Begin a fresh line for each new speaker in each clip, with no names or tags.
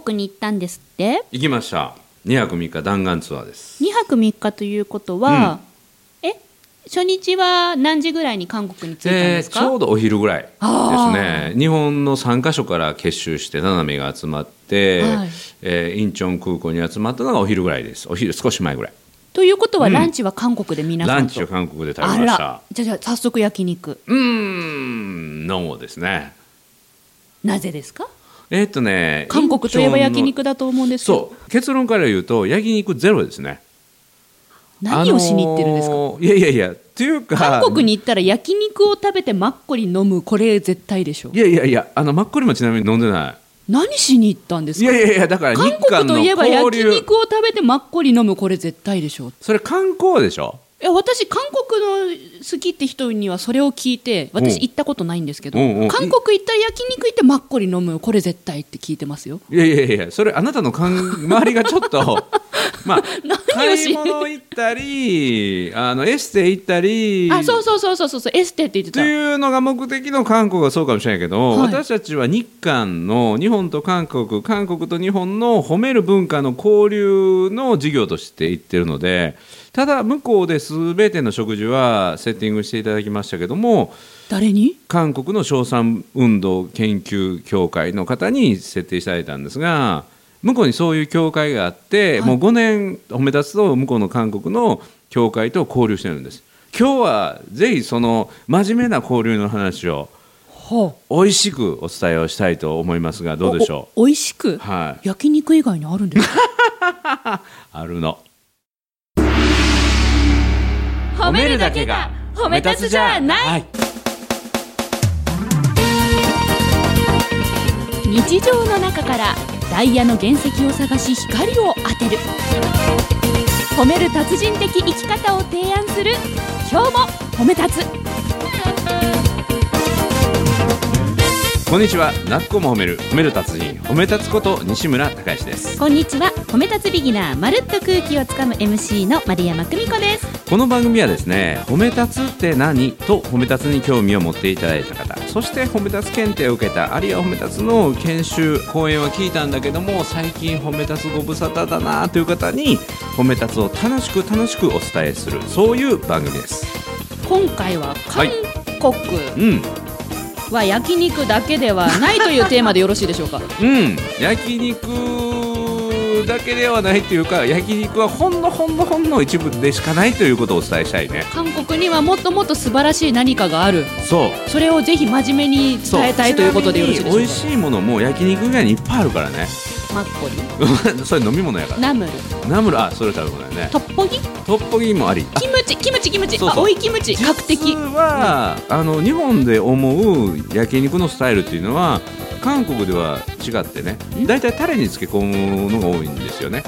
国に行ったんですって？
行きました。2泊3日弾丸ツアーです。
2泊3日ということは、え初日は何時ぐらいに韓国に着いたん
え
ですか、
ーちょうどお昼ぐらいです
あ
ね日本の3カ所から結集して7名が集まって、
はい。
えーインチョン空港に集まったのがお昼ぐらいです。お昼少し前ぐらい。
ということは
うん。
ランチは韓国で皆さんと、
ランチを韓国で食べ
あ
ました。
らじゃあじゃあ早速焼肉。
うーんノーですね。
なぜですか？
えーっとね
韓国といえば焼肉だと思うんですけど。
そう。結論から言うと焼肉ゼロですね。
何をしに行ってるんですか、
あのーいやいやいやっていうか
韓国に行ったら焼肉を食べてマッコリ飲むこれ絶対でしょ。
いやいやいやあのマッコリもちなみに飲んでない。
何しに行ったんですか？
いやいやいやだから日
韓国といえば焼肉を食べてマッコリ飲むこれ絶対でしょ。
それ観光でしょ？
いや私韓国の好きって人にはそれを聞いて私
うん。
行ったことないんですけど韓国行ったら焼肉行ってマッコリ飲むこれ絶対って聞いてますよ。
いやいやいやそれあなたのかん 周りがちょっとまあ 買
し
い物行ったりあのエステ行ったり
あそうそうそうそうそうエステって言って
と
た
いうのが目的の韓国はそうかもしれないけど、
はい。
私たちは日韓の日本と韓国韓国と日本の褒める文化の交流の事業として行ってるのでただ向こうで全ての食事はセッティングしていただきましたけども
誰に？
韓国の賞賛運動研究協会の方に設定いただいたんですが向こうにそういう協会があって、
はい。
もう5年褒め立つと向こうの韓国の協会と交流してるんです。今日はぜひその真面目な交流の話を
ほ
美味しくお伝えをしたいと思いますがどうでしょ
おお美味しく？
うはい。
焼肉以外にあるんですか？
あるの
褒めるだけが褒め立つじゃない。
はい
日常の中からダイヤの原石を探し光を当てる。褒める達人的生き方を提案する。今日も褒め立つ。
こんにちは。なっこも褒める。褒める達人褒め立つこと西村孝之です。
こんにちは褒め立つビギナーまるっと空気をつかむ MC の丸山久美子です。
この番組はですね褒め立つって何？と褒め立つに興味を持っていただいた方そして褒め立つ検定を受けたあるいは褒め立つの研修講演は聞いたんだけども最近褒め立つご無沙汰だなという方に褒め立つを楽しく楽しくお伝えするそういう番組です。
今回は韓国
うん。
は焼肉だけではないというテーマでよろしいでしょうか？
うん。焼肉だけではないというか焼肉はほんのほんのほんの一部でしかないということをお伝えしたいね。
韓国にはもっともっと素晴らしい何かがある。
そう。
それをぜひ真面目に伝えたいということでよろしいでしょうか。
美味しいものも焼肉以外にいっぱいあるからね。
マッコリ。
それ飲み物やから。
ナムル。
ナムル？あそれ食べ物やね。
トッポギ？
トッポギもあり。
キムチキムチキムチ。
そうそう。
いキムチ。確
実
定
はあの日本で思う焼肉のスタイルっていうのは韓国では違ってね
ん。
大体タレに漬け込むのが多いんですよね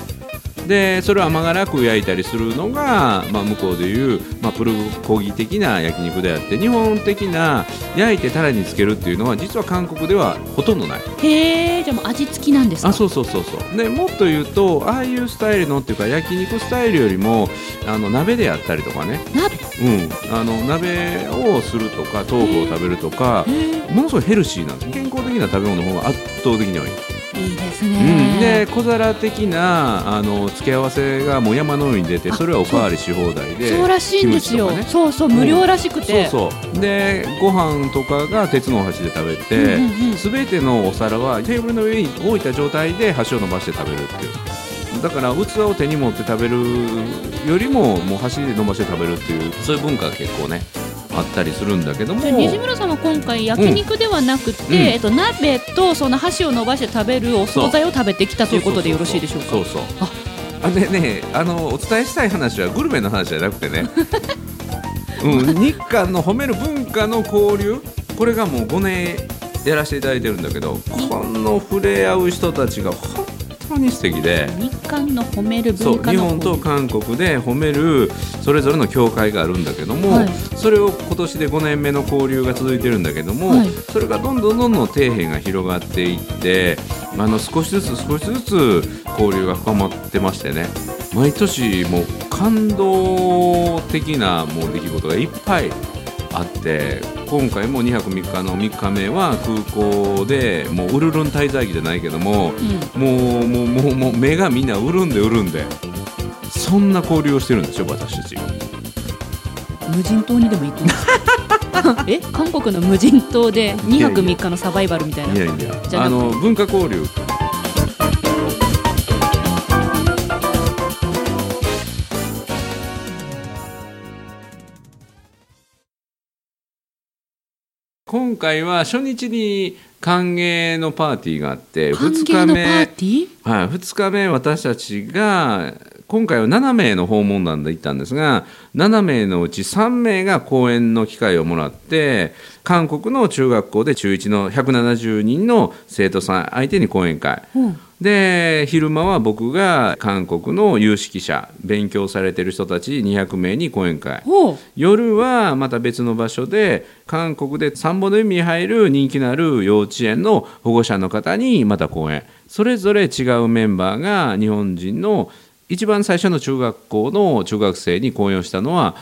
でそれを甘辛く焼いたりするのが、まあ、向こうでいう、まあ、プルコギ的な焼肉であって日本的な焼いてタレにつけるっていうのは実は韓国ではほとんどない。
へえじゃあもう味付きなんですか？
あそうそうそうそう。でもっと言うとああいうスタイルのっていうか焼肉スタイルよりもあの鍋であったりとかね。
鍋？
うん、あの鍋をするとか豆腐を食べるとかものすごいヘルシーなんです。健康的な食べ物の方が圧倒的に多い、
いいです
うん、
ね
で小皿的なあの付け合わせがもう山のように出て
あ
それはおかわりし放題で
そうらしいんですよ。
ね。
そうそう無料らしくて。
そうそう。でご飯とかが鉄のお箸で食べて、
うんうんうん。
すべてのお皿はテーブルの上に置いた状態で箸を伸ばして食べるっていう。だから器を手に持って食べるよりももう箸で伸ばして食べるっていうそういう文化が結構ねあったりするんだけども。
西村さんは今回焼肉ではなくて、
うん。
えっと、鍋とその箸を伸ばして食べるお惣菜を食べてきたということでよろしいでしょうか？
そうそうああでねあのお伝えしたい話はグルメの話じゃなくてね、うん、日韓の褒める文化の交流。これがもう5年やらせていただいてるんだけどこの触れ合う人たちが本当に素敵で。
日韓の褒める文化の
日本と韓国で褒めるそれぞれの教会があるんだけども、
はい。
それを今年で5年目の交流が続いてるんだけども、
はい。
それがどんどんどんどん底辺が広がっていってあの少しずつ少しずつ交流が深まってましてね。毎年もう感動的なもう出来事がいっぱいあって今回も2泊3日の3日目は空港でもうウルルン滞在期じゃないけども、
うん。
もうもうもうもう目がみんな潤んで潤んでそんな交流をしてるんですよ私たち。
無人島にでも行くんですか？え？韓国の無人島で2泊3日のサバイバルみたいな。い
やいや
あ
の文化交流今回は初日に歓迎のパーティーがあって
歓
2日目はい、2日目私たちが今回は7名の訪問団で行ったんですが7名のうち3名が講演の機会をもらって韓国の中学校で中1の170人の生徒さん相手に講演会。
うん。
で昼間は僕が韓国の有識者勉強されてる人たち200名に講演会。夜はまた別の場所で韓国で3本の海に入る人気のある幼稚園の保護者の方にまた講演。それぞれ違うメンバーが日本人の一番最初の中学校の中学生に講演をしたのは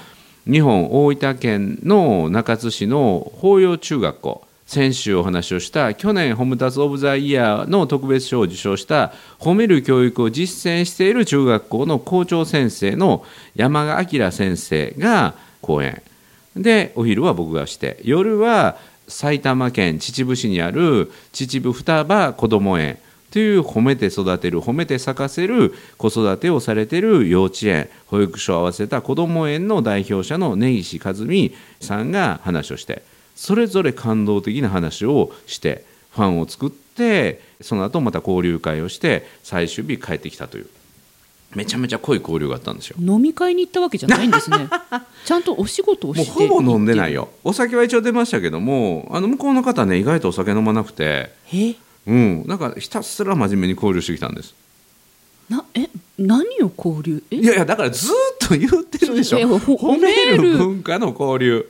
日本大分県の中津市の法陽中学校。先週お話をした去年ホムタツ・オブ・ザ・イヤーの特別賞を受賞した褒める教育を実践している中学校の校長先生の山賀明先生が講演。でお昼は僕がして夜は埼玉県秩父市にある秩父双葉こども園。という褒めて育てる褒めて咲かせる子育てをされている幼稚園保育所を合わせたこども園の代表者の根岸和美さんが話をしてそれぞれ感動的な話をしてファンを作ってその後また交流会をして最終日帰ってきたという。めちゃめちゃ濃い交流があったんですよ。
飲み会に行ったわけじゃないんですね。ちゃんとお仕事を
もう
して。
ほぼ飲んでない
よ
よ。お酒は一応出ましたけどもあの向こうの方ね意外とお酒飲まなくて。
え？
うん。なんかひたすら真面目に交流してきたんです。
なえ何を交流？え？
いやいやだからずーっと言ってるでしょ。褒める文化の交流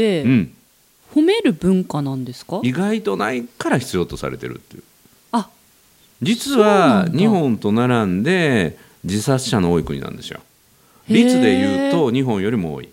うん。
褒める文化なんですか、
意外とないから必要とされてるっていう。
あ
実は日本と並んで自殺者の多い国なんですよ。率で言うと日本よりも多い。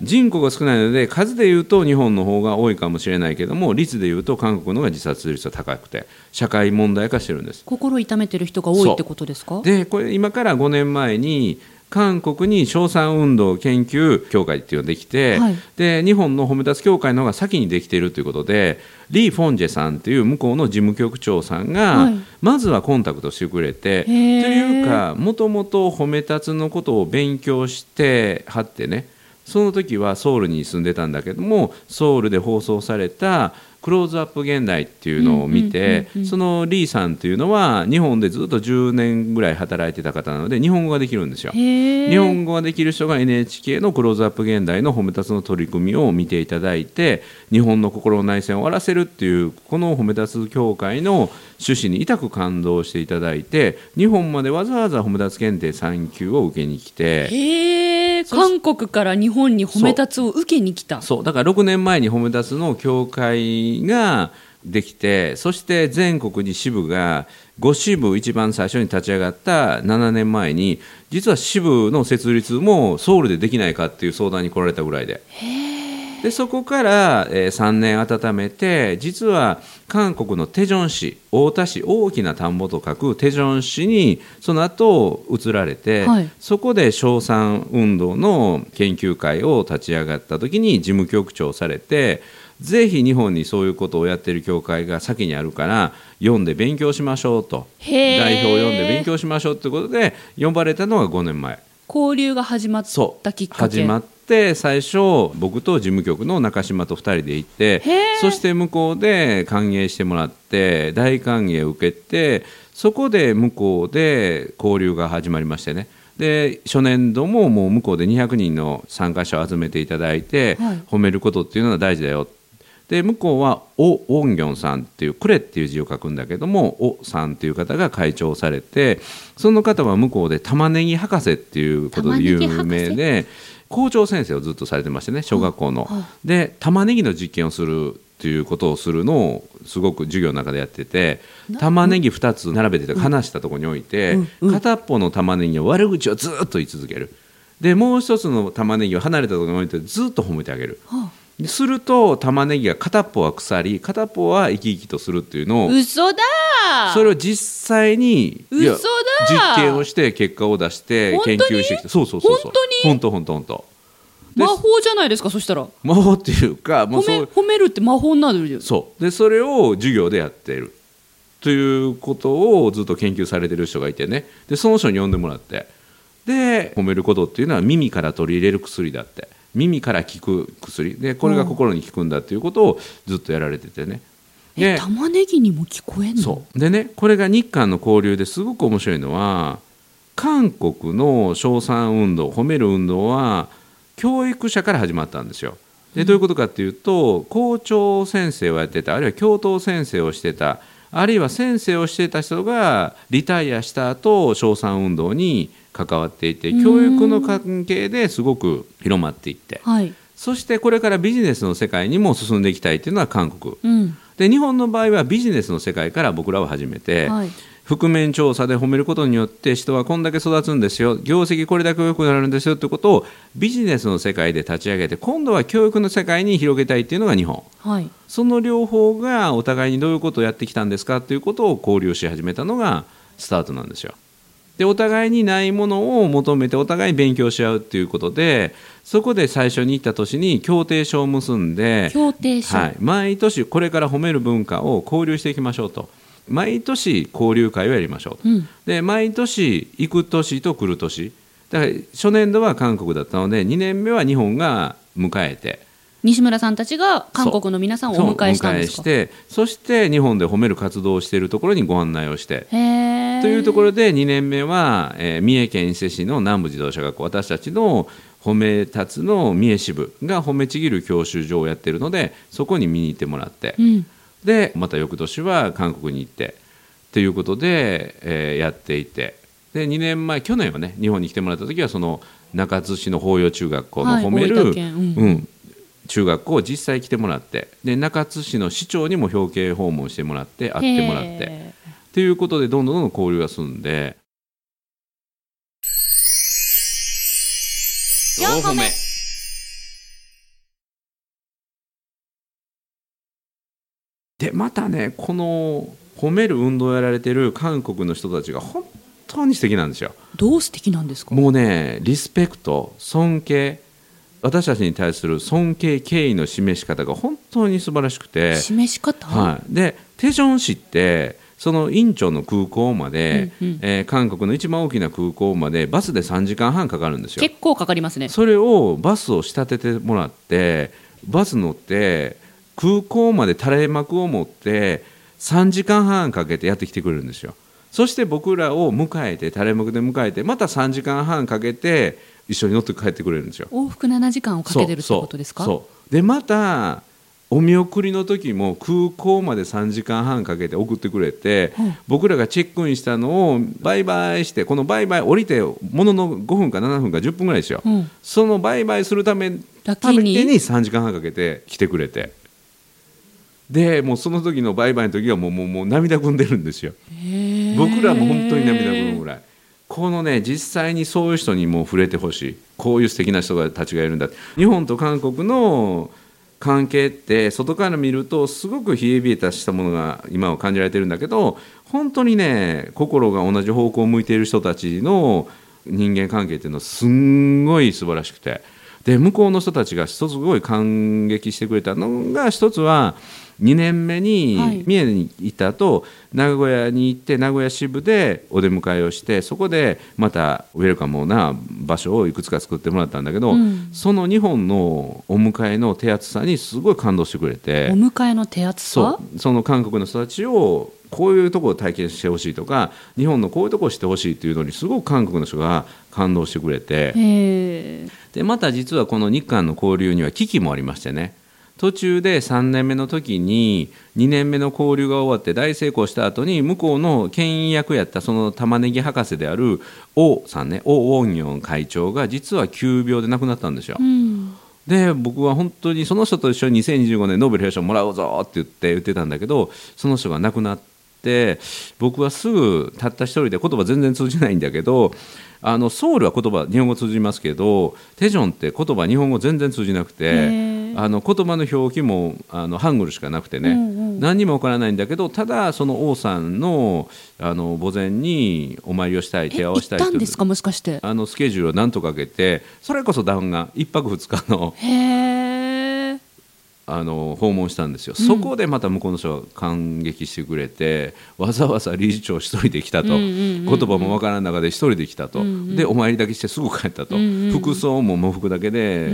人口が少ないので数で言うと日本の方が多いかもしれないけども率で言うと韓国の方が自殺率は高くて社会問題化してるんです。
心痛めてる人が多いってことですか？
でこれ今から5年前に韓国に賞賛運動研究協会っていうのができて、
はい。
で日本の褒め立つ協会の方が先にできているということでリー・フォンジェさんっていう向こうの事務局長さんが、
はい。
まずはコンタクトしてくれてというかもともと褒め立つのことを勉強してはってねその時はソウルに住んでたんだけどもソウルで放送された「クローズアップ現代」っていうのを見てそのリーさんっていうのは日本でずっと10年ぐらい働いてた方なので日本語ができるんですよ。日本語ができる人が NHK の「クローズアップ現代」の褒め立つの取り組みを見ていただいて日本の心の内戦を終わらせるっていうこの褒め立つ協会の趣旨に痛く感動していただいて日本までわざわざ褒め立つ検定3級を受けに来て
へえ
そ
韓国から日本に褒め立つを受けに来た
そうだから6年前に褒め立つの協会ができてそして全国に支部が5支部一番最初に立ち上がった7年前に実は支部の設立もソウルでできないかっていう相談に来られたぐらいで。でそこから、えー3年温めて実は韓国のテジョン市太田市大きな田んぼと書くテジョン市にその後移られて、
はい。
そこで賞賛運動の研究会を立ち上がった時に事務局長をされてぜひ日本にそういうことをやってる協会が先にあるから読んで勉強しましょうと。代表を読んで勉強しましょうということで呼ばれたのが5年前。
交流が始まったきっかけ。
始まって最初僕と事務局の中島と2人で行ってそして向こうで歓迎してもらって大歓迎を受けてそこで向こうで交流が始まりましてね。で初年度ももう向こうで200人の参加者を集めていただいて、
はい。
褒めることっていうのは大事だよ。で向こうはオ・ウォンギョンさんっていう「クレ」っていう字を書くんだけどもオさんっていう方が会長をされてその方は向こうで玉ねぎ博士っていうことで有名で校長先生をずっとされてましてね小学校の。で玉ねぎの実験をするっていうことをするのをすごく授業の中でやってて玉ねぎ2つ並べて話したところに置いて、片っぽの玉ねぎを悪口をずっと言い続ける。でもう一つの玉ねぎを離れたところに置いてずっと褒めてあげる。すると玉ねぎが片っぽは腐り片っぽは生き生きとするっていうのを
嘘だ。
それを実際に
嘘だ。
実験をして結果を出して研究してきた。そうそうそうそう。
本当に？
本当本当本当。で
魔法じゃないですかそしたら。
魔法っていうかもう
褒め
そう
褒めるって魔法になるよ
そう。でそれを授業でやっている。ということをずっと研究されてる人がいてね。でその人に呼んでもらって。で褒めることっていうのは耳から取り入れる薬だって耳から効く薬。でこれが心に効くんだっていうことをずっとやられててね。
え
で
玉ねぎにも聞こえんの？
そう。でねこれが日韓の交流ですごく面白いのは韓国の称賛運動褒める運動は教育者から始まったんですよ。でどういうことかっていうと校長先生をやってたあるいは教頭先生をしてたあるいは先生をしてた人がリタイアした後称賛運動に関わっていて教育の関係ですごく広まっていって
はい。
そしてこれからビジネスの世界にも進んでいきたいっていうのは韓国。
うん。
で日本の場合はビジネスの世界から僕らは始めて、
はい。
覆面調査で褒めることによって人はこんだけ育つんですよ。業績これだけ良くなるんですよということをビジネスの世界で立ち上げて今度は教育の世界に広げたいっていうのが日本。
はい。
その両方がお互いにどういうことをやってきたんですかということを交流し始めたのがスタートなんですよ。でお互いにないものを求めてお互い勉強し合うっていうことでそこで最初に行った年に協定書を結んで
協定書、
はい、毎年これから褒める文化を交流していきましょうと。毎年交流会をやりましょうと、
うん。
で毎年行く年と来る年。だから初年度は韓国だったので2年目は日本が迎えて。
西村さんたちが韓国の皆さんをお迎えしたんですか？
そうお迎えしてそして日本で褒める活動をしているところにご案内をしてというところで2年目は、えー三重県伊勢市の南部自動車学校私たちの褒め立つの三重支部が褒めちぎる教習所をやってるのでそこに見に行ってもらって、
うん。
でまた翌年は韓国に行ってということで、えーやっていてで2年前去年はね日本に来てもらった時はその中津市の法要中学校の
はい
褒める、
大分県うん。
うん中学校を実際来てもらってで中津市の市長にも表敬訪問してもらって会ってもらって
へ
っていうことでどんどんどんどん交流が進んで。
四歩目。
でまたねこの褒める運動をやられてる韓国の人たちが本当に素敵なんですよ。
ーどう素敵なんですか？
もうねリスペクト尊敬。私たちに対する尊敬敬意の示し方が本当に素晴らしくて、
示し方、
はい、でテジョン市ってそのインチョンの空港まで、
うんうん。
えー韓国の一番大きな空港までバスで3時間半かかるんですよ。
結構かかりますね。
それをバスを仕立ててもらってバス乗って空港まで垂れ幕を持って3時間半かけてやってきてくれるんですよ。そして僕らを迎えて垂れ幕で迎えてまた3時間半かけて一緒に乗って帰ってくれるんですよ。
往復7時間をかけてるってことですか？
でまたお見送りの時も空港まで3時間半かけて送ってくれて、
うん
僕らがチェックインしたのをバイバイしてこのバイバイ降りてものの5分か7分か10分ぐらいですよ、
うん。
そのバイバイするため
だけに。
ために3時間半かけて来てくれて。でもうその時のバイバイの時はもうもうもう涙ぐんでるんですよ。僕らも本当に涙ぐむぐらい。このね実際にそういう人にも触れてほしい。こういう素敵な人がたちがいるんだ日本と韓国の関係って外から見るとすごく冷え冷えたしたものが今は感じられてるんだけど本当にね心が同じ方向を向いている人たちの人間関係っていうのはすんごい素晴らしくて。で向こうの人たちが一つすごい感激してくれたのが一つは2年目に
はい。
三重に行った後名古屋に行って名古屋支部でお出迎えをしてそこでまたウェルカムな場所をいくつか作ってもらったんだけど、
うん。
その日本のお迎えの手厚さにすごい感動してくれて。
お迎えの手厚さ？
そう。その韓国の人たちをこういうところを体験してほしいとか日本のこういうところをしてほしいっていうのにすごく韓国の人が感動してくれてでまた実はこの日韓の交流には危機もありましてね。途中で3年目の時に2年目の交流が終わって大成功した後に向こうの牽引役やったその玉ねぎ博士である王さんね王ウォンヨン会長が実は急病で亡くなったんですよ。
うん。
で僕は本当にその人と一緒に2025年ノーベル平和賞もらうぞって言って言ってたんだけどその人が亡くなって僕はすぐたった一人で言葉全然通じないんだけどあのソウルは言葉日本語通じますけどテジョンって言葉日本語全然通じなく
へ
て
ー。
あの言葉の表記もあのハングルしかなくてね、
うんうん。
何にもわからないんだけどただその王さんのあの墓前にお参りをしたい
え
手合わせたいと
たんですか？もしかして。
あのスケジュールをなんとかけてそれこそ弾が1泊2日のあの訪問したんですよ、
うん。
そこでまた向こうの人が感激してくれてわざわざ理事長一人で来たと、
うんうんうんうん
言葉もわからん中で一人で来たと、
うんうん。
でお参りだけしてすぐ帰ったと、
うんうん
服装も喪服だけで、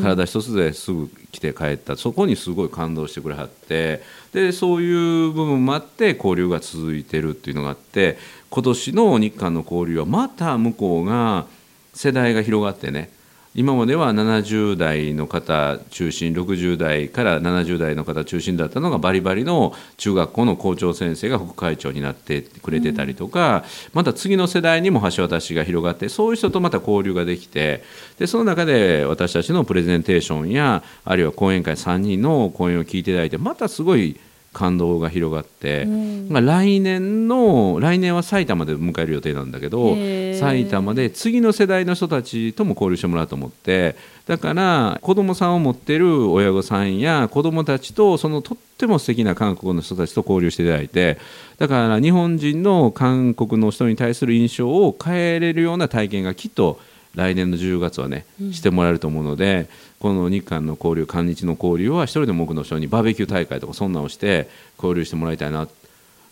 体一つですぐ来て帰った。そこにすごい感動してくれはって。でそういう部分もあって交流が続いてるっていうのがあって今年の日韓の交流はまた向こうが世代が広がってね今までは70代の方中心60代から70代の方中心だったのがバリバリの中学校の校長先生が副会長になってくれてたりとか、また次の世代にも橋渡しが広がってそういう人とまた交流ができてでその中で私たちのプレゼンテーションやあるいは講演会3人の講演を聞いていただいてまたすごい感動が広がって、
うん。
まあ、来年の来年は埼玉で迎える予定なんだけど埼玉で次の世代の人たちとも交流してもらおうと思ってだから子供さんを持ってる親御さんや子供たちとそのとっても素敵な韓国の人たちと交流していただいてだから日本人の韓国の人に対する印象を変えれるような体験がきっと来年の10月はねしてもらえると思うので、この日韓の交流韓日の交流は一人でも多くの人にバーベキュー大会とかそんなんをして交流してもらいたいな。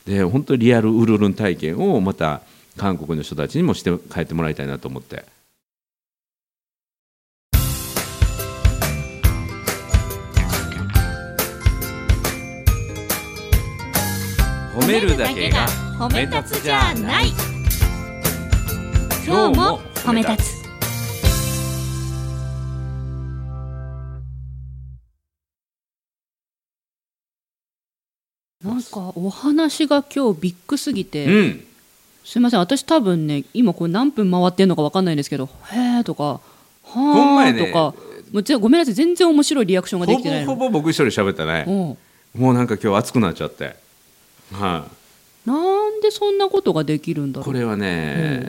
で本当にリアルウルルン体験をまた韓国の人たちにもして帰ってもらいたいなと思って。褒めるだけが
褒
め立つじゃない。
今日も褒め立つなんかお話が今日ビッグすぎて、
うん。
すみません私多分ね今これ何分回ってんのか分かんないんですけど「へえ」とか「
ほんまやね。
はあ」とか、もうぜごめんなさい全然面白いリアクションがで
ほぼほ
きてないの。
ぼ僕一人喋ったね。
うん。
もうなんか今日熱くなっちゃって。はい、
なんでそんなことができるんだろう。
これはね、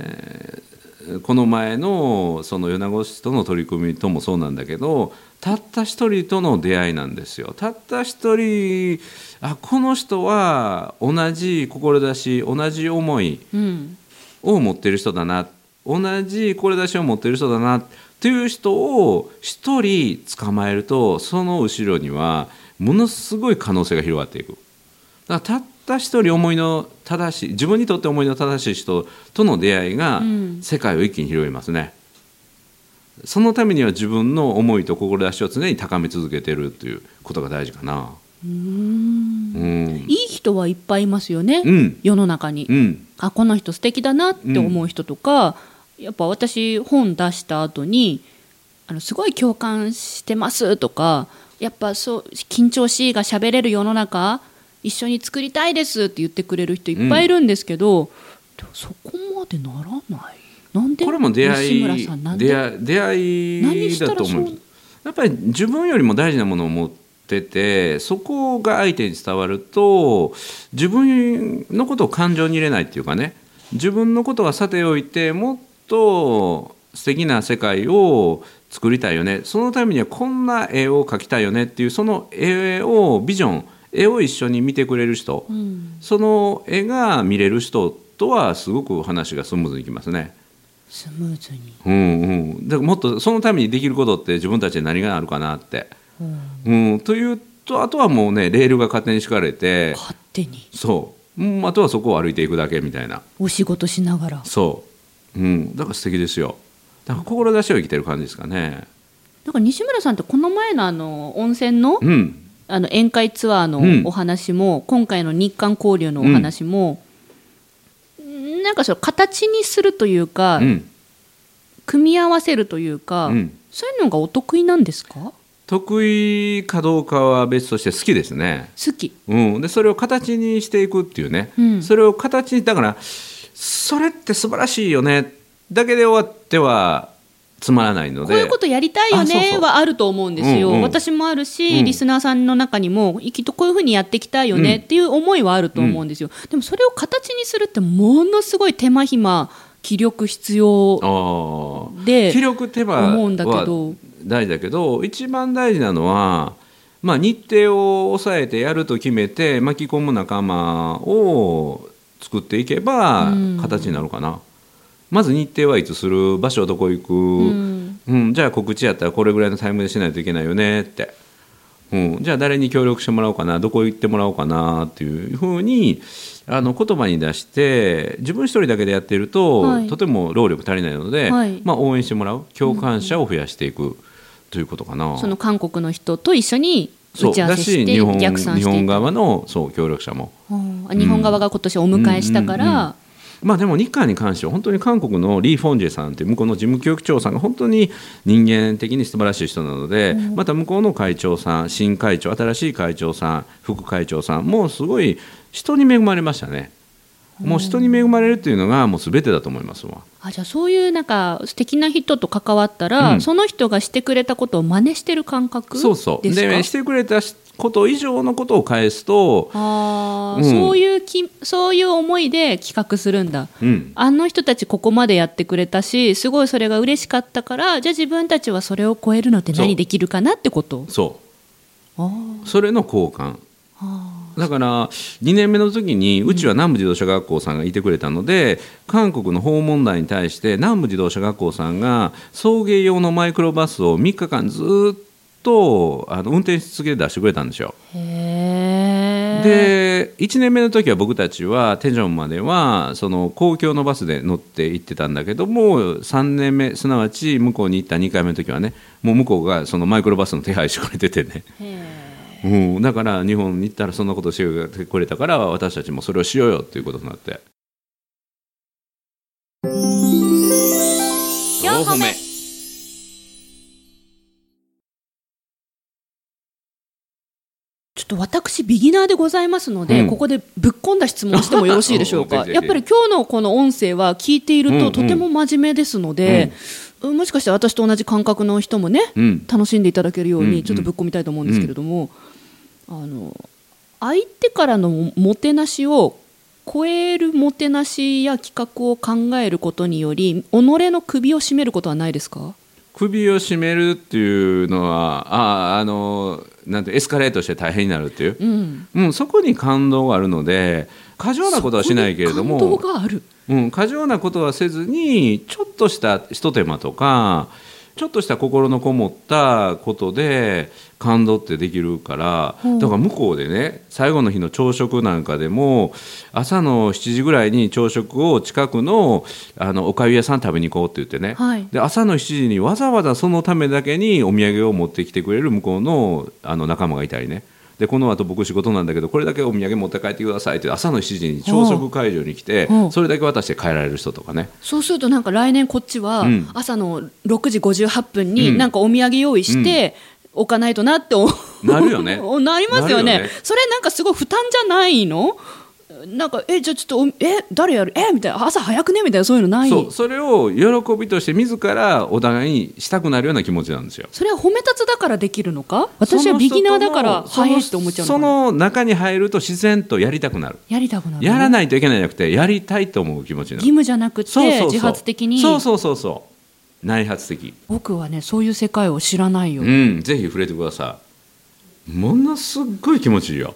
この前のその米子市との取り組みともそうなんだけどたった一人との出会いなんですよ。たった一人あこの人は同じ志同じ思いを持ってる人だな同じ志を持ってる人だなっていう人を一人捕まえるとその後ろにはものすごい可能性が広がっていく。だからたった一人思いの正しい自分にとって思いの正しい人との出会いが
うん。
世界を一気に広げますね、そのためには自分の思いと志を常に高め続けてるということが大事かな。
うーん。
うん。
いい人はいっぱいいますよね、
うん。
世の中に、
うん。
あこの人素敵だなって思う人とか、やっぱ私本出した後にあのすごい共感してますとかやっぱそう緊張しいが喋れる世の中一緒に作りたいですって言ってくれる人いっぱいいるんですけど、でもそこまでならない？なんで
これも出会い出会い出会いだと思う。やっぱり自分よりも大事なものを持っててそこが相手に伝わると自分のことを感情に入れないっていうかね。自分のことはさておいてもっと素敵な世界を作りたいよね。そのためにはこんな絵を描きたいよねっていうその絵をビジョン絵を一緒に見てくれる人、
うん、
その絵が見れる人とはすごく話がスムーズにいきますね。
スムーズに、
うんうん、だからもっとそのためにできることって自分たちで何があるかなって。
うん。
うん、というとあとはもうねレールが勝手に敷かれて。
勝手に。
そう、うん、あとはそこを歩いていくだけみたいな。
お仕事しながら。
そう、うん、だから素敵ですよ。だから志を生きてる感じですかね。
なんか西村さんってこの前のあの温泉の
うん
あの宴会ツアー
うん。
のお話も、今回の日韓交流のお話も、なんかその形にするというか、
うん。
組み合わせるというか、
うん。
そういうのがお得意なんですか？
得意かどうかは別として好きですね。
好き。
うん、でそれを形にしていくっていうね、
うん。
それを形にだからそれって素晴らしいよね。だけで終わってはつまらないので。
こういうことやりたいよねはあると思うんですよ、
うんうん。
私もあるし、
うん。
リスナーさんの中にもきっとこういうふうにやっていきたいよねっていう思いはあると思うんですよ、でもそれを形にするってものすごい手間暇気力必要で
気力手間
思うんだけ
は
ど
大事だけど一番大事なのは、まあ、日程を抑えてやると決めて巻き込む仲間を作っていけば
うん。
形になるかな、まず日程はいつする？場所どこ行く、
うん。
うん、じゃあ告知やったらこれぐらいのタイムでしないといけないよねって、うん、じゃあ誰に協力してもらおうかな？どこ行ってもらおうかなっていうふうにあの言葉に出して自分一人だけでやっていると、
はい。
とても労力足りないので、
はい。
まあ、応援してもらう共感者を増やしていくということかな。
その韓国の人と一緒に
そう。
打ち合わ
だ
せし
日本日本側のそう協力者も。
うん日本側が今年お迎えしたから、
うんうんうんまあでも日韓に関しては本当に韓国のリー・フォンジェさんって向こうの事務局長さんが本当に人間的に素晴らしい人なので、また向こうの会長さん新会長新しい会長さん副会長さんもすごい人に恵まれましたね。もう人に恵まれるっていうのがもう全てだと思いますわ。
あじゃあそういうなんか素敵な人と関わったら、
うん。
その人がしてくれたことを真似してる感覚
そうそう。
ですか
でしてくれたこと以上のことを返すと、うん。
そういうきそういう思いで企画するんだ。
うん、
あの人たちここまでやってくれたしすごいそれが嬉しかったからじゃあ自分たちはそれを超えるのって何できるかなってこと？
そ
あ
うそれの交換。だから2年目の時にうちは南部自動車学校さんがいてくれたので、韓国の訪問団に対して南部自動車学校さんが送迎用のマイクロバスを3日間ずっとあの運転し続けて出してくれたんですよ。で1年目の時は僕たちはテジョンまではその公共のバスで乗って行ってたんだけども3年目すなわち向こうに行った2回目の時はねもう向こうがそのマイクロバスの手配してくれててね。うん、だから日本に行ったらそんなことしてくれたから私たちもそれをしようよっていうことになって。
4歩目と私ビギナーでございますので、
うん。
ここでぶっ込んだ質問をしてもよろしいでしょうか？やっぱり今日のこの音声は聞いている
うんうん。
ととても真面目ですので、もしかして私と同じ感覚の人もね
うん。
楽しんでいただけるよう
うんうん。
にちょっとぶっ込みたいと思うんですけれども、あの相手からのもてなしを超えるもてなしや企画を考えることにより己の首を絞めることはないですか？
首を絞めるっていうのはああのなんてエスカレートして大変になるっていう、
うん。
うん、そこに感動があるので過剰なことはしないけれども、うん、過剰なことはせずにちょっとしたひと手間とかちょっとした心のこもったことで感動ってできるから
うん。
だから向こうでね最後の日の朝食なんかでも朝の7時ぐらいに朝食を近くのあのおかゆ屋さん食べに行こうって言ってね、
はい。
で朝の7時にわざわざそのためだけにお土産を持ってきてくれる向こうのあの仲間がいたりねでこの後僕仕事なんだけどこれだけお土産持って帰ってくださいって朝の7時に朝食会場に来てそれだけ渡して帰られる人とかね。
そうするとなんか来年こっちは
うん。
朝の6時58分
うん。
になんかお土産用意しておかないとなって思う。
なるよね。
なりますよね。
ね。
それなんかすごい負担じゃないの？なんかえじゃあちょっとおえ誰やる？えみたいな朝早くね？みたいなそういうのない？
そうそれを喜びとして自らお互いにしたくなるような気持ちなんですよ。
それは褒め立つだからできるのか？私はビギナーだから早いって思っちゃうの
その中に入ると自然とやりたくなる。
やりたくなる
やら
い
ないといけないんじゃなくてやりたいと思う気持ち
義務じゃなくて
そうそうそう。
自発的に。
そうそうそうそう。内発的。
僕はねそういう世界を知らないよ、
うんぜひ触れてください。ものすっごい気持ちいいよ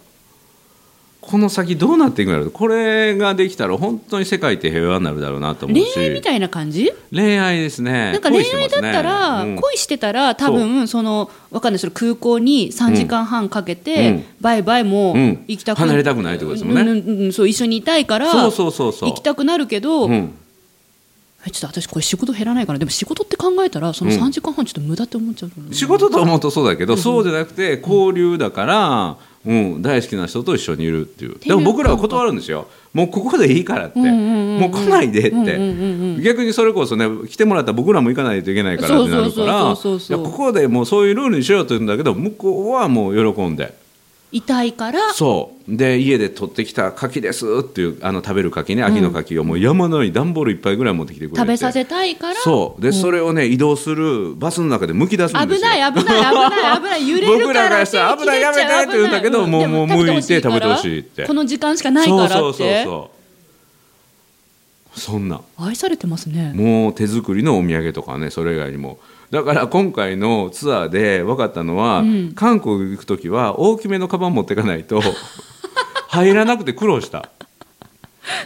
この先どうなっていくんだろう。これができたら本当に世界って平和になるだろうなと思うし。
恋愛みたいな感じ？
恋愛ですね。
なんか恋愛だったら、
恋してますね。うん。
恋してたら多分そのわかんないその空港に3時間半かけて、
うん。
バイバイも
うん。
行きたく、
離れたくないってことですもんね。
そう一緒にいたいから
そうそうそうそう。
行きたくなるけど、ちょっと私これ仕事減らないかな。でも仕事って考えたらその
うん。
3時間半ちょっと無駄って思っちゃう、
仕事と思うとそうだけど、そうじゃなくて交流だからうん、大好きな人と一緒にいるっていう。でも僕らは断るんですよ。もうここでいいからって、もう来ないでって、逆にそれこそね来てもらったら僕らも行かないといけないからってなるから。ここでもうそういうルールにしようと言うんだけど向こうはもう喜んで
痛いから
そう。で家で取ってきた牡蠣ですっていうあの食べる牡蠣ね秋の牡蠣をもう山のように段ボール一杯ぐらい持ってきてくれて
食べさせたいから
そう。で、それをね移動するバスの中で剥き出すんですよ。
危ない危ない危ない危ない。揺れるから
僕らからしたら危ないやめてって言うんだけどもうもう剥いて食べてほしいって。
この時間しかないからって。
そうそうそうそう。そんな。
愛されてますね。
もう手作りのお土産とかねそれ以外にもだから今回のツアーで分かったのは、
ん。
韓国行く時は大きめのカバン持っていかないと 入らなくて苦労した。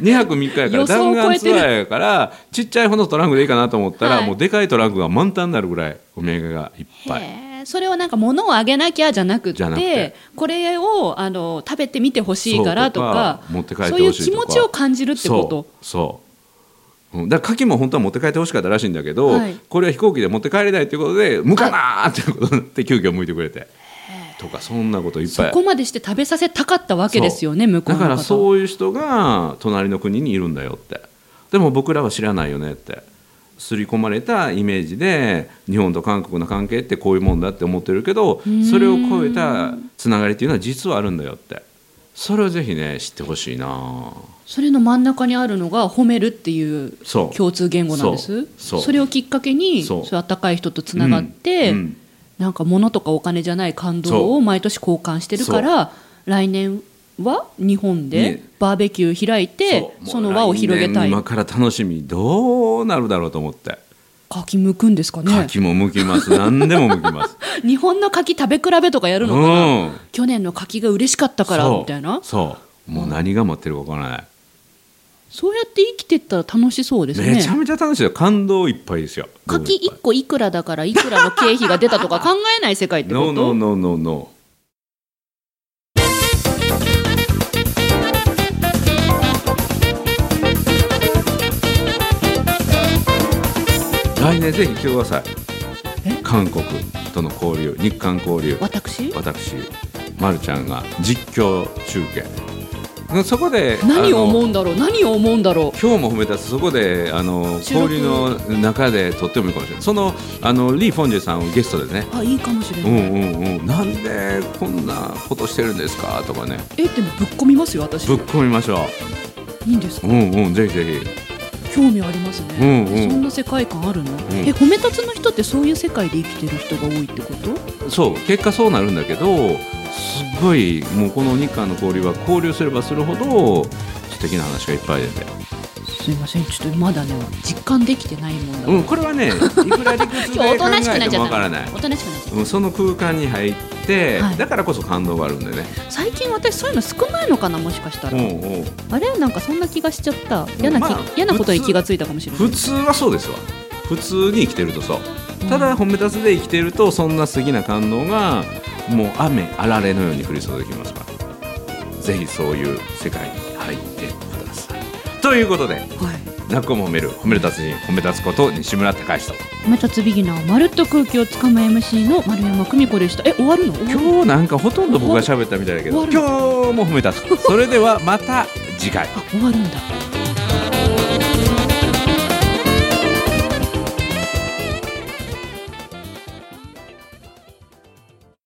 2泊3日やから弾丸ツアーやからちっちゃい方のトランクでいいかなと思ったら、
はい。
もうでかいトランクが満タンになるぐらいお土産がいっぱい。
それはなんか物をあげなきゃじゃなくて
て。
これをあの食べてみてほしいからとか
そう
いう気持ちを感じるってこと？
そうそううん。だから牡蠣も本当は持って帰ってほしかったらしいんだけど、
はい。
これは飛行機で持って帰れないということで向かなーっていうことになって急遽向いてくれてとかそんなこといっぱい。
そこまでして食べさせたかったわけですよね向こう
だからそういう人が隣の国にいるんだよって。でも僕らは知らないよねって。刷り込まれたイメージで日本と韓国の関係ってこういうもんだって思ってるけどそれを超えたつながりっていうのは実はあるんだよってそれをぜひね知ってほしいな。
それの真ん中にあるのが褒めるっていう共通言語なんです。
そ
れをきっかけに
そ
そうういう温かい人とつながって、
うん。うん。
なんか物とかお金じゃない感動を毎年交換してるから来年は日本で
ね。
バーベキュー開いて
う。
その輪を広げたい。
今から楽しみどうなるだろうと思って
柿むくんですかね。
牡蠣も剥きます。何でも剥きます。
日本の柿食べ比べとかやるのかな、
うん。
去年の柿が嬉しかったからみたいな。
そう。もう何が待ってるか分からない。
そうやって生きてったら楽しそうですね。
めちゃめちゃ楽しいよ。感動いっぱいですよ。
柿1個いくらだからいくらの経費が出たとか考えない世界ってこと？
ノーノーノーノーノー来年ぜひ来てください。
え？
韓国との交流日韓交流。
私？
私、ま、るちゃんが実況中継。そこで
何を思うんだろう？何を思うんだろう？
今日も褒めたつそこであの交流の中でとってもいいかもしれない。そのあのリー・フォンジェさんをゲストでね。
あいいかもしれない、
うんうんうん。なんでこんなことしてるんですか？とかね。
えでもぶっ込みますよ私。
ぶっ込みましょ
いいんですか？
ううんうん。ぜひぜ
興味ありますね、
うんうん。
そんな世界観あるの、え褒め立つの人ってそういう世界で生きてる人が多いってこと？
ひそう。結果そうなるんだけどすごいもうこの日韓の交流は交流すればするほど素敵な話がいっぱい出て。
すいません。ちょっとまだね実感できてないもんだ。
うんこれはねいくら理屈で考
なしくな
えてもわからない。
おとなしくなっちゃっ
うんその空間に入って、
はい。
だからこそ感動があるんでね。
た最近私そういうの少ないのかなもしかしたら、あれ？なんかそんな気がしちゃった。嫌なき、
まあ
嫌なことに気がついたかもしれない。
普通はそうですわ。普通に生きてるとそう。ただ褒め立つで生きてるとそんな素敵な感動がもう雨あられのように降り注ぎますから。ぜひそういう世界に入ってください。ということで
はい
泣くも褒める褒める達人褒め立つこと西村隆史と。
褒め立つビギナーまるっと空気をつかむ MC の丸山久美子でした。え終わるの？
今日なんかほとんど僕が喋ったみたいだけど今日も褒め立つそれではまた次回。
あ終わるんだ